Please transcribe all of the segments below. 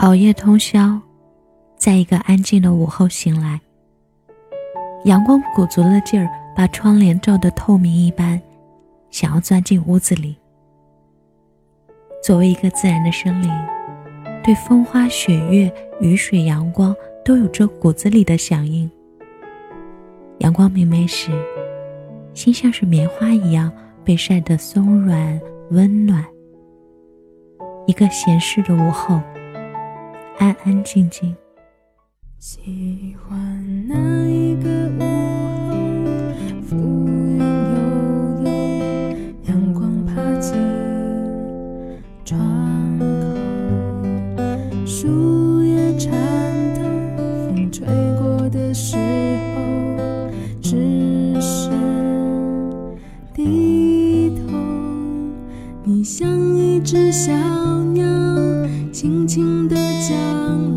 熬夜通宵，在一个安静的午后醒来，阳光鼓足了劲儿，把窗帘照得透明一般，想要钻进屋子里。作为一个自然的生灵，对风花雪月、雨水阳光都有着骨子里的响应。阳光明媚时，心像是棉花一样被晒得松软温暖。一个闲适的午后。安安静静。喜欢那一个午后，浮云悠悠，阳光爬进窗口，树叶颤抖，风吹过的时候，只是低头，你像一只小鸟，轻轻地。将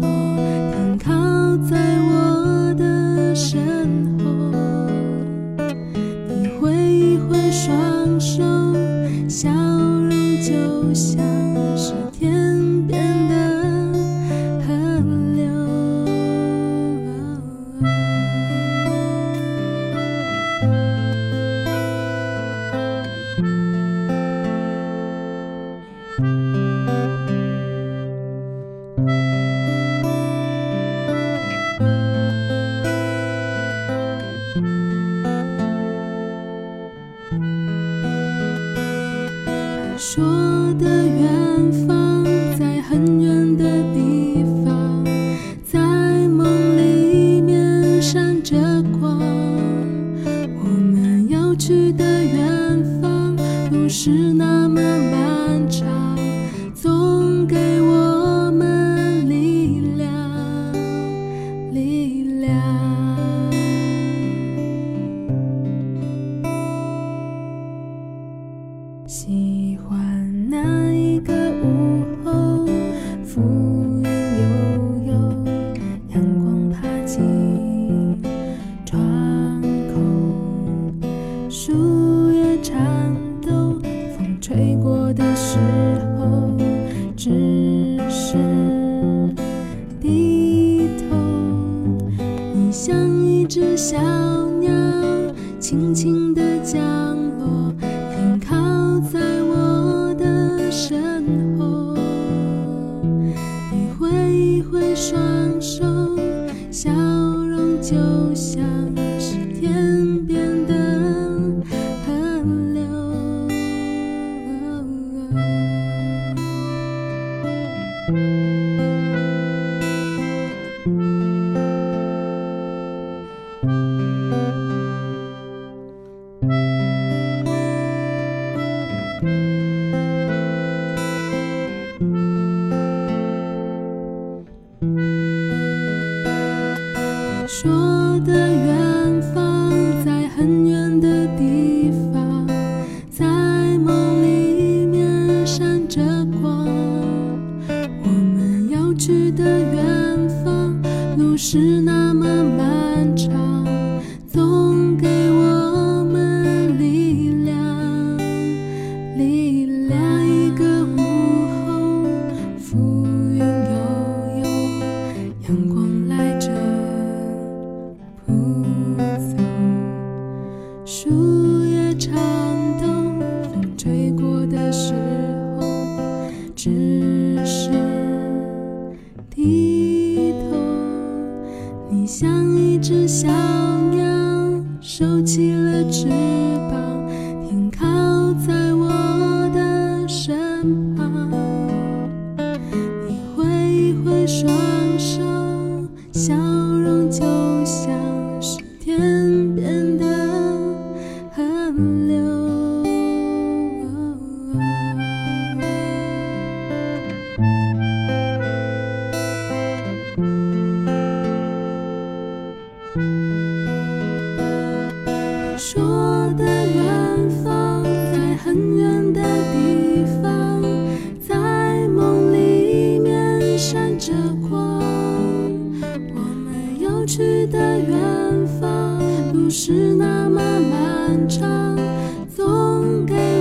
去的远方，总是那么美。树叶颤抖，风吹过的时候，只是低头。你像一只小鸟，轻轻地降你说的远方，在很远的地方，在梦里面闪着光。我们要去的远方，路是那么漫长不走，树叶颤抖，风吹过的时候，只是低头。你像一只小鸟，收起了翅膀，停靠在我的身旁。你挥一挥双手，笑容就像。说的远方，在很远的地方，在梦里面闪着光。我们要去的远方，不是那么漫长，总给。